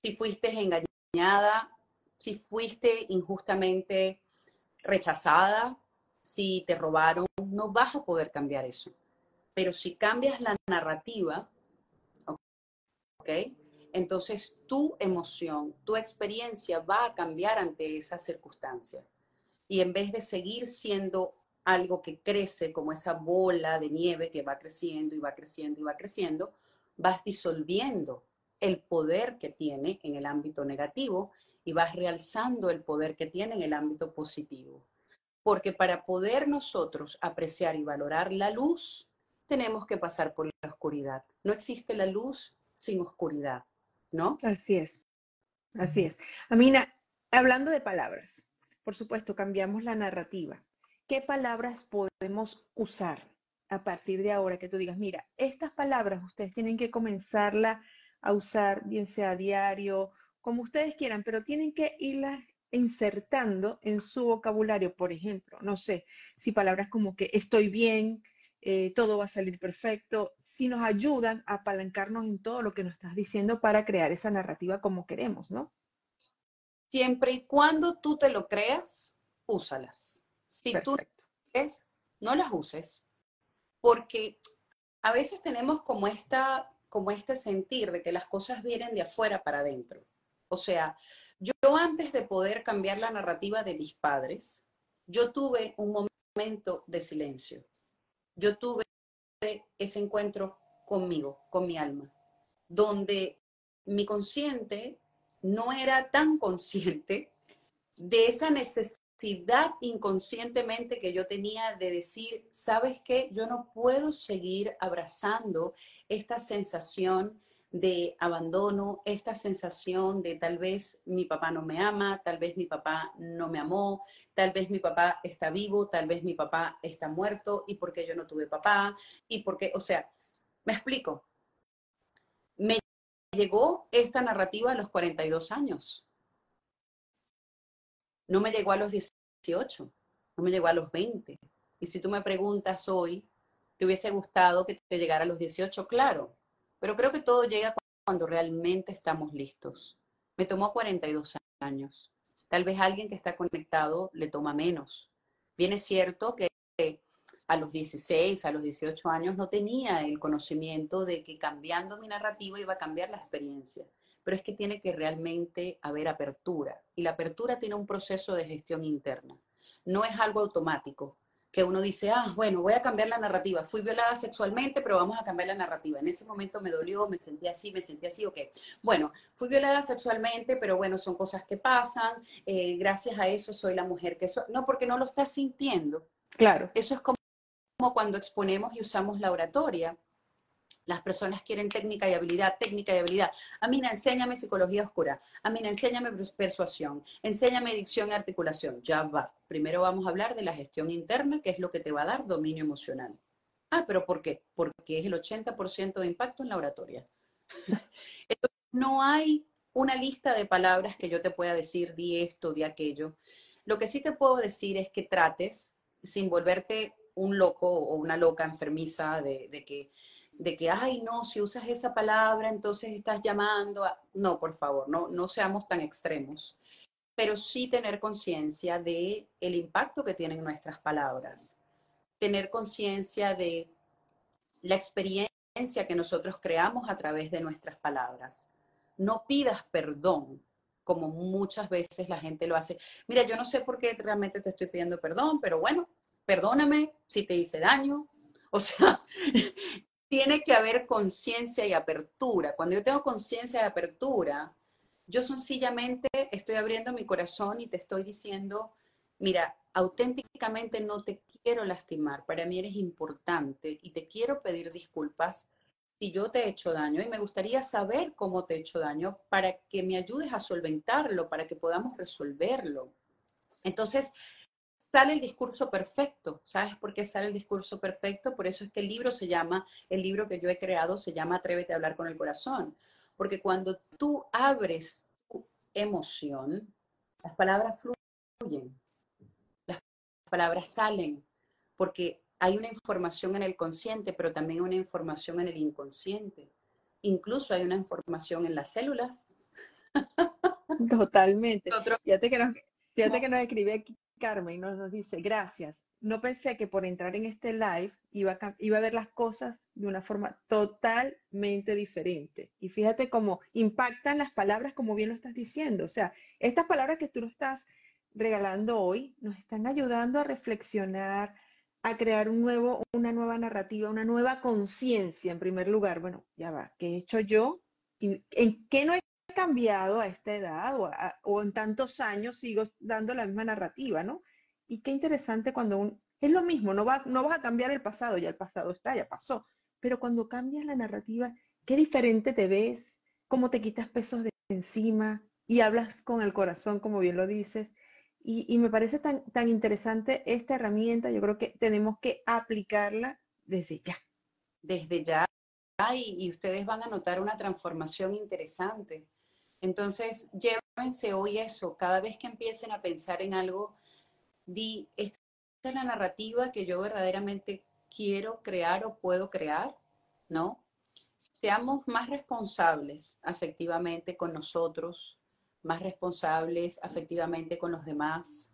Si fuiste engañada, si fuiste injustamente rechazada, si te robaron, no vas a poder cambiar eso. Pero si cambias la narrativa, ¿ok? Entonces tu emoción, tu experiencia va a cambiar ante esa circunstancia. Y en vez de seguir siendo algo que crece como esa bola de nieve que va creciendo y va creciendo y va creciendo, vas disolviendo el poder que tiene en el ámbito negativo y vas realzando el poder que tiene en el ámbito positivo. Porque para poder nosotros apreciar y valorar la luz, tenemos que pasar por la oscuridad. No existe la luz sin oscuridad, ¿no? Así es, así es. Amina, hablando de palabras, por supuesto, cambiamos la narrativa. ¿Qué palabras podemos usar a partir de ahora que tú digas, mira, estas palabras ustedes tienen que comenzarla a usar, bien sea a diario, como ustedes quieran, pero tienen que irlas insertando en su vocabulario, por ejemplo, no sé, si palabras como que estoy bien, eh, todo va a salir perfecto, si nos ayudan a apalancarnos en todo lo que nos estás diciendo para crear esa narrativa como queremos, ¿no? Siempre y cuando tú te lo creas, úsalas. Si tú es, no las uses, porque a veces tenemos como, esta, como este sentir de que las cosas vienen de afuera para adentro. O sea, yo antes de poder cambiar la narrativa de mis padres, yo tuve un momento de silencio. Yo tuve ese encuentro conmigo, con mi alma, donde mi consciente no era tan consciente de esa necesidad inconscientemente que yo tenía de decir, ¿sabes qué? Yo no puedo seguir abrazando esta sensación de abandono, esta sensación de tal vez mi papá no me ama, tal vez mi papá no me amó, tal vez mi papá está vivo, tal vez mi papá está muerto y porque yo no tuve papá y porque, o sea, me explico. Me llegó esta narrativa a los 42 años. No me llegó a los 18, no me llegó a los 20. Y si tú me preguntas hoy, ¿te hubiese gustado que te llegara a los 18? Claro, pero creo que todo llega cuando realmente estamos listos. Me tomó 42 años. Tal vez alguien que está conectado le toma menos. Bien es cierto que a los 16, a los 18 años no tenía el conocimiento de que cambiando mi narrativa iba a cambiar la experiencia pero es que tiene que realmente haber apertura. Y la apertura tiene un proceso de gestión interna. No es algo automático, que uno dice, ah, bueno, voy a cambiar la narrativa. Fui violada sexualmente, pero vamos a cambiar la narrativa. En ese momento me dolió, me sentí así, me sentí así, ok. Bueno, fui violada sexualmente, pero bueno, son cosas que pasan. Eh, gracias a eso soy la mujer que soy. No, porque no lo estás sintiendo. Claro. Eso es como cuando exponemos y usamos la oratoria las personas quieren técnica y habilidad, técnica y habilidad. A mí, enséñame psicología oscura. A mí, enséñame persuasión. Enséñame dicción y articulación. Ya va. Primero vamos a hablar de la gestión interna, que es lo que te va a dar dominio emocional. Ah, pero ¿por qué? Porque es el 80% de impacto en la oratoria. [laughs] No hay una lista de palabras que yo te pueda decir, di esto, di aquello. Lo que sí te puedo decir es que trates, sin volverte un loco o una loca enfermiza de que de que, ay, no, si usas esa palabra, entonces estás llamando. No, por favor, no, no seamos tan extremos, pero sí tener conciencia de el impacto que tienen nuestras palabras, tener conciencia de la experiencia que nosotros creamos a través de nuestras palabras. No pidas perdón, como muchas veces la gente lo hace. Mira, yo no sé por qué realmente te estoy pidiendo perdón, pero bueno, perdóname si te hice daño. O sea, [laughs] tiene que haber conciencia y apertura. Cuando yo tengo conciencia y apertura, yo sencillamente estoy abriendo mi corazón y te estoy diciendo, mira, auténticamente no te quiero lastimar, para mí eres importante y te quiero pedir disculpas si yo te he hecho daño y me gustaría saber cómo te he hecho daño para que me ayudes a solventarlo, para que podamos resolverlo. Entonces, sale el discurso perfecto. ¿Sabes por qué sale el discurso perfecto? Por eso es que el libro se llama, el libro que yo he creado se llama Atrévete a hablar con el corazón. Porque cuando tú abres tu emoción, las palabras fluyen, las palabras salen, porque hay una información en el consciente, pero también una información en el inconsciente. Incluso hay una información en las células. Totalmente. fíjate que nos, fíjate que nos escribe aquí Carmen nos, dice, gracias. No pensé que por entrar en este live iba a, iba a ver las cosas de una forma totalmente diferente. Y fíjate cómo impactan las palabras, como bien lo estás diciendo. O sea, estas palabras que tú nos estás regalando hoy nos están ayudando a reflexionar, a crear un nuevo, una nueva narrativa, una nueva conciencia en primer lugar. Bueno, ya va, ¿qué he hecho yo? ¿En qué no he cambiado a esta edad o, en tantos años sigo dando la misma narrativa, ¿no? Y qué interesante cuando un, es lo mismo, no, va, no vas a cambiar el pasado, ya el pasado está, ya pasó, pero cuando cambias la narrativa, qué diferente te ves, cómo te quitas pesos de encima y hablas con el corazón, como bien lo dices. Y, me parece tan, tan interesante esta herramienta, yo creo que tenemos que aplicarla desde ya. Desde ya, y, y ustedes van a notar una transformación interesante entonces, llévense hoy eso, cada vez que empiecen a pensar en algo, di, esta es la narrativa que yo verdaderamente quiero crear o puedo crear, ¿no? Seamos más responsables afectivamente con nosotros, más responsables afectivamente con los demás.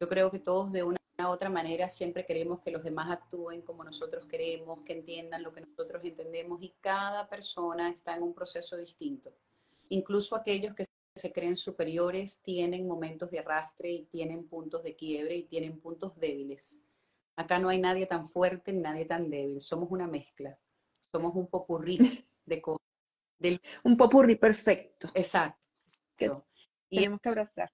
Yo creo que todos de una u otra manera siempre queremos que los demás actúen como nosotros queremos, que entiendan lo que nosotros entendemos y cada persona está en un proceso distinto. Incluso aquellos que se creen superiores tienen momentos de arrastre y tienen puntos de quiebre y tienen puntos débiles. Acá no hay nadie tan fuerte ni nadie tan débil. Somos una mezcla. Somos un popurrí [laughs] de cosas. Un popurrí perfecto. Exacto. y tenemos que abrazar.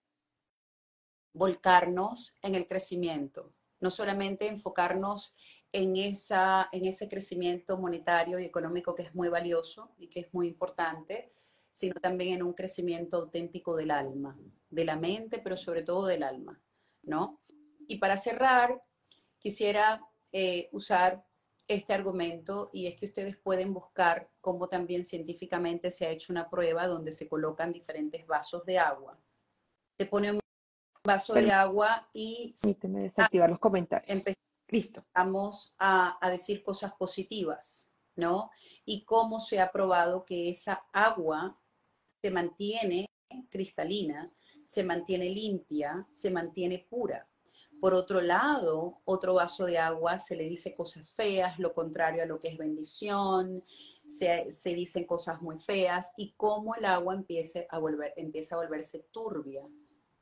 Volcarnos en el crecimiento. No solamente enfocarnos en, esa, en ese crecimiento monetario y económico que es muy valioso y que es muy importante, sino también en un crecimiento auténtico del alma, de la mente, pero sobre todo del alma, ¿no? Y para cerrar, quisiera eh, usar este argumento y es que ustedes pueden buscar cómo también científicamente se ha hecho una prueba donde se colocan diferentes vasos de agua. Se pone un vaso de agua y... Permíteme desactivar los comentarios. Empezamos a, a decir cosas positivas, ¿no? Y cómo se ha probado que esa agua se mantiene cristalina, se mantiene limpia, se mantiene pura. Por otro lado, otro vaso de agua se le dice cosas feas, lo contrario a lo que es bendición, se, dicen cosas muy feas y cómo el agua empieza a, volver, empieza a volverse turbia.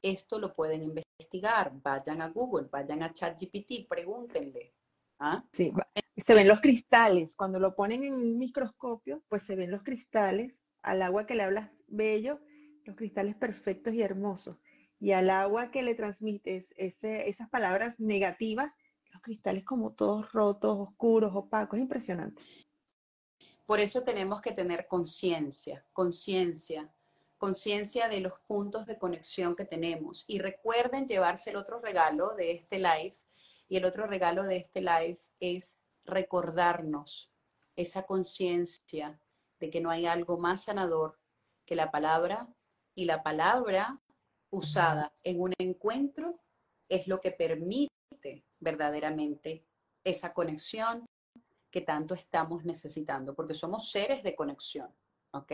Esto lo pueden investigar, vayan a Google, vayan a ChatGPT, pregúntenle. ¿ah? Sí, se ven los cristales, cuando lo ponen en un microscopio, pues se ven los cristales al agua que le hablas bello, los cristales perfectos y hermosos. Y al agua que le transmites esas palabras negativas, los cristales como todos rotos, oscuros, opacos, es impresionante. Por eso tenemos que tener conciencia, conciencia, conciencia de los puntos de conexión que tenemos. Y recuerden llevarse el otro regalo de este live. Y el otro regalo de este live es recordarnos esa conciencia de que no hay algo más sanador que la palabra y la palabra usada en un encuentro es lo que permite verdaderamente esa conexión que tanto estamos necesitando, porque somos seres de conexión, ¿ok?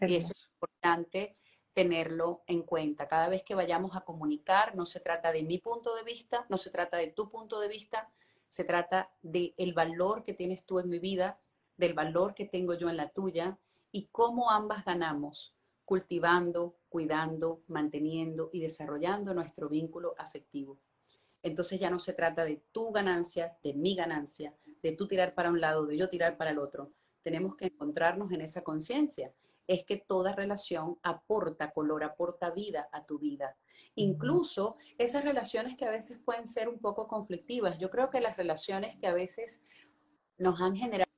Y eso es importante tenerlo en cuenta. Cada vez que vayamos a comunicar, no se trata de mi punto de vista, no se trata de tu punto de vista, se trata de el valor que tienes tú en mi vida, del valor que tengo yo en la tuya y cómo ambas ganamos cultivando, cuidando, manteniendo y desarrollando nuestro vínculo afectivo. Entonces ya no se trata de tu ganancia, de mi ganancia, de tú tirar para un lado, de yo tirar para el otro. Tenemos que encontrarnos en esa conciencia. Es que toda relación aporta color, aporta vida a tu vida. Incluso esas relaciones que a veces pueden ser un poco conflictivas. Yo creo que las relaciones que a veces nos han generado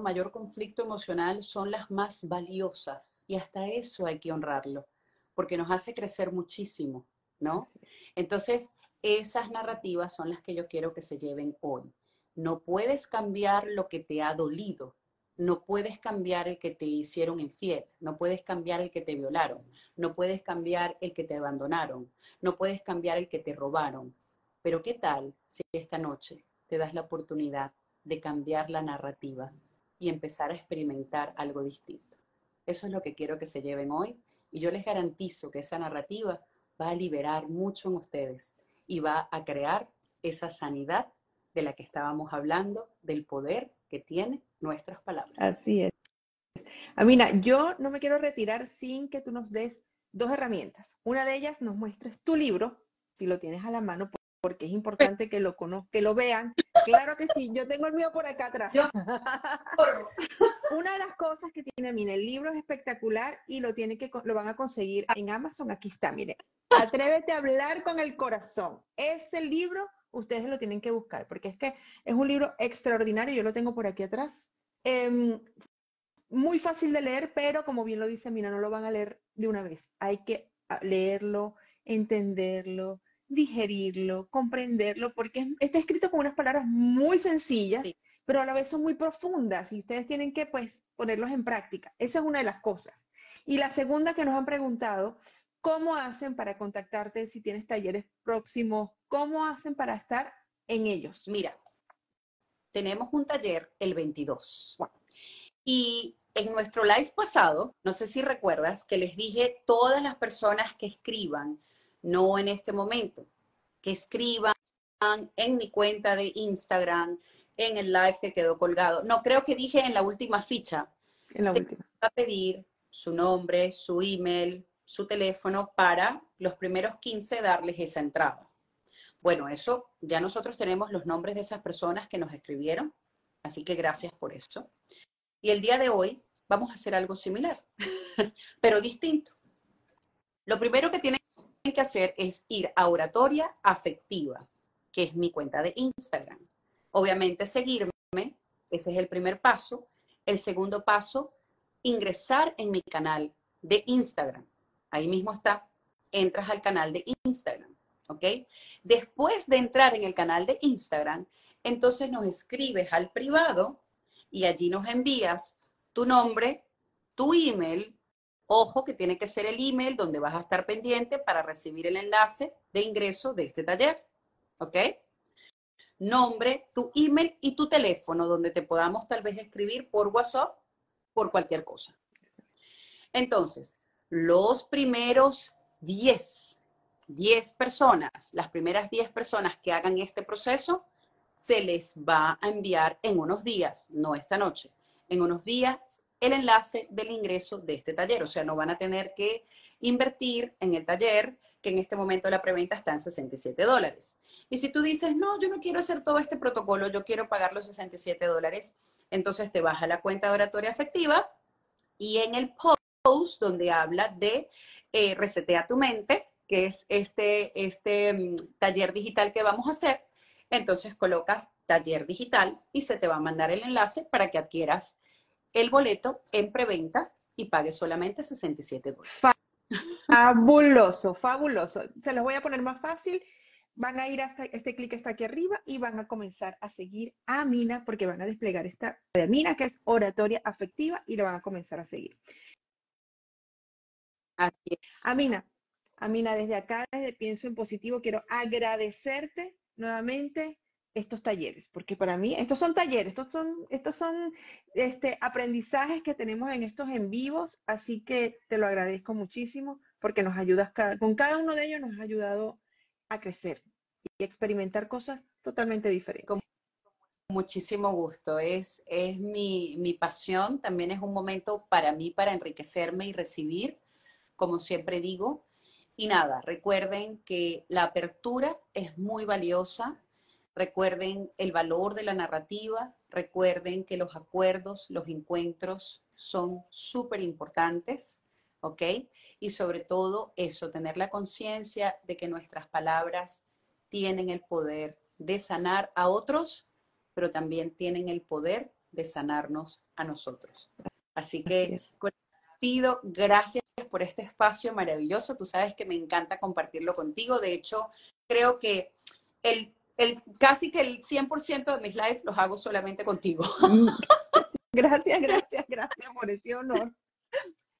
mayor conflicto emocional son las más valiosas y hasta eso hay que honrarlo, porque nos hace crecer muchísimo, ¿no? Entonces, esas narrativas son las que yo quiero que se lleven hoy. No puedes cambiar lo que te ha dolido, no puedes cambiar el que te hicieron infiel, no puedes cambiar el que te violaron, no puedes cambiar el que te abandonaron, no puedes cambiar el que te robaron. Pero ¿qué tal si esta noche te das la oportunidad de cambiar la narrativa y empezar a experimentar algo distinto? Eso es lo que quiero que se lleven hoy y yo les garantizo que esa narrativa va a liberar mucho en ustedes y va a crear esa sanidad de la que estábamos hablando, del poder que tiene nuestras palabras. Así es. Amina, yo no me quiero retirar sin que tú nos des dos herramientas. Una de ellas nos muestres tu libro, si lo tienes a la mano, porque es importante que lo que lo vean. Claro que sí, yo tengo el mío por acá atrás. [laughs] Una de las cosas que tiene Amina, el libro es espectacular y lo tiene que lo van a conseguir en Amazon. Aquí está, mire. Atrévete a hablar con el corazón. Ese libro ustedes lo tienen que buscar, porque es que es un libro extraordinario, yo lo tengo por aquí atrás. Em, muy fácil de leer, pero como bien lo dice Mina, no lo van a leer de una vez. Hay que ah, leerlo, entenderlo, digerirlo, comprenderlo, porque está escrito con unas palabras muy sencillas, pero a la vez son muy profundas y ustedes tienen que pues ponerlos en práctica. Esa es una de las cosas. Y la segunda que nos han preguntado ¿Cómo hacen para contactarte si tienes talleres próximos? ¿Cómo hacen para estar en ellos? Mira, tenemos un taller el 22. Y en nuestro live pasado, no sé si recuerdas, que les dije todas las personas que escriban, no en este momento, que escriban en mi cuenta de Instagram, en el live que quedó colgado. No, creo que dije en la última ficha. En la última. Va a pedir su nombre, su email, su teléfono para los primeros 15 darles esa entrada. Bueno, eso ya nosotros tenemos los nombres de esas personas que nos escribieron, así que gracias por eso. Y el día de hoy vamos a hacer algo similar, [laughs] pero distinto. Lo primero que tienen que hacer es ir a Oratoria Afectiva, que es mi cuenta de Instagram. Obviamente seguirme, ese es el primer paso. El segundo paso, ingresar en mi canal de Instagram. Ahí mismo está. Entras al canal de Instagram, ¿ok? Después de entrar en el canal de Instagram, entonces nos escribes al privado y allí nos envías tu nombre, tu email. Ojo que tiene que ser el email donde vas a estar pendiente para recibir el enlace de ingreso de este taller, ¿ok? Nombre, tu email y tu teléfono donde te podamos tal vez escribir por WhatsApp, por cualquier cosa. Entonces, los primeros 10, 10 personas, las primeras 10 personas que hagan este proceso, se les va a enviar en unos días, no esta noche, en unos días el enlace del ingreso de este taller. O sea, no van a tener que invertir en el taller, que en este momento la preventa está en 67 dólares. Y si tú dices, no, yo no quiero hacer todo este protocolo, yo quiero pagar los 67 dólares, entonces te vas a la cuenta de oratoria efectiva y en el post donde habla de eh, Resetea tu mente, que es este, este mm, taller digital que vamos a hacer. Entonces colocas taller digital y se te va a mandar el enlace para que adquieras el boleto en preventa y pagues solamente 67 dólares. Fabuloso, fabuloso. Se los voy a poner más fácil. Van a ir hasta este clic está aquí arriba y van a comenzar a seguir a Mina porque van a desplegar esta de Mina que es oratoria afectiva y lo van a comenzar a seguir. Así Amina, Amina, desde acá, desde Pienso en Positivo, quiero agradecerte nuevamente estos talleres, porque para mí estos son talleres, estos son, estos son este, aprendizajes que tenemos en estos en vivos, así que te lo agradezco muchísimo porque nos ayudas, con cada uno de ellos nos ha ayudado a crecer y experimentar cosas totalmente diferentes. Muchísimo gusto, es, es mi, mi pasión, también es un momento para mí para enriquecerme y recibir, como siempre digo, y nada, recuerden que la apertura es muy valiosa, recuerden el valor de la narrativa, recuerden que los acuerdos, los encuentros son súper importantes, ¿ok? Y sobre todo eso, tener la conciencia de que nuestras palabras tienen el poder de sanar a otros, pero también tienen el poder de sanarnos a nosotros. Así que pido gracias por este espacio maravilloso. Tú sabes que me encanta compartirlo contigo. De hecho, creo que el, el casi que el 100% de mis lives los hago solamente contigo. [laughs] Gracias, gracias, gracias por ese honor.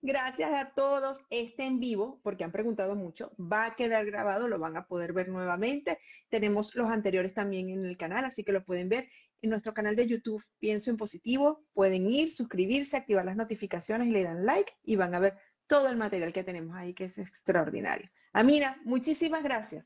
Gracias a todos. Este en vivo, porque han preguntado mucho, va a quedar grabado, lo van a poder ver nuevamente. Tenemos los anteriores también en el canal, así que lo pueden ver en nuestro canal de YouTube Pienso en Positivo. Pueden ir, suscribirse, activar las notificaciones y le dan like y van a ver todo el material que tenemos ahí, que es extraordinario. Amina, muchísimas gracias.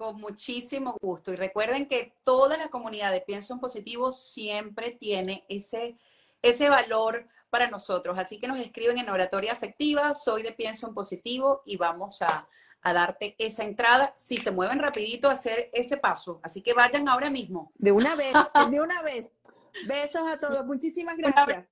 Con muchísimo gusto. Y recuerden que toda la comunidad de Pienso en Positivo siempre tiene ese, ese valor para nosotros. Así que nos escriben en oratoria afectiva, soy de Pienso en Positivo y vamos a, a darte esa entrada. Si se mueven rapidito a hacer ese paso. Así que vayan ahora mismo. De una vez, [laughs] de una vez. Besos a todos. Muchísimas gracias.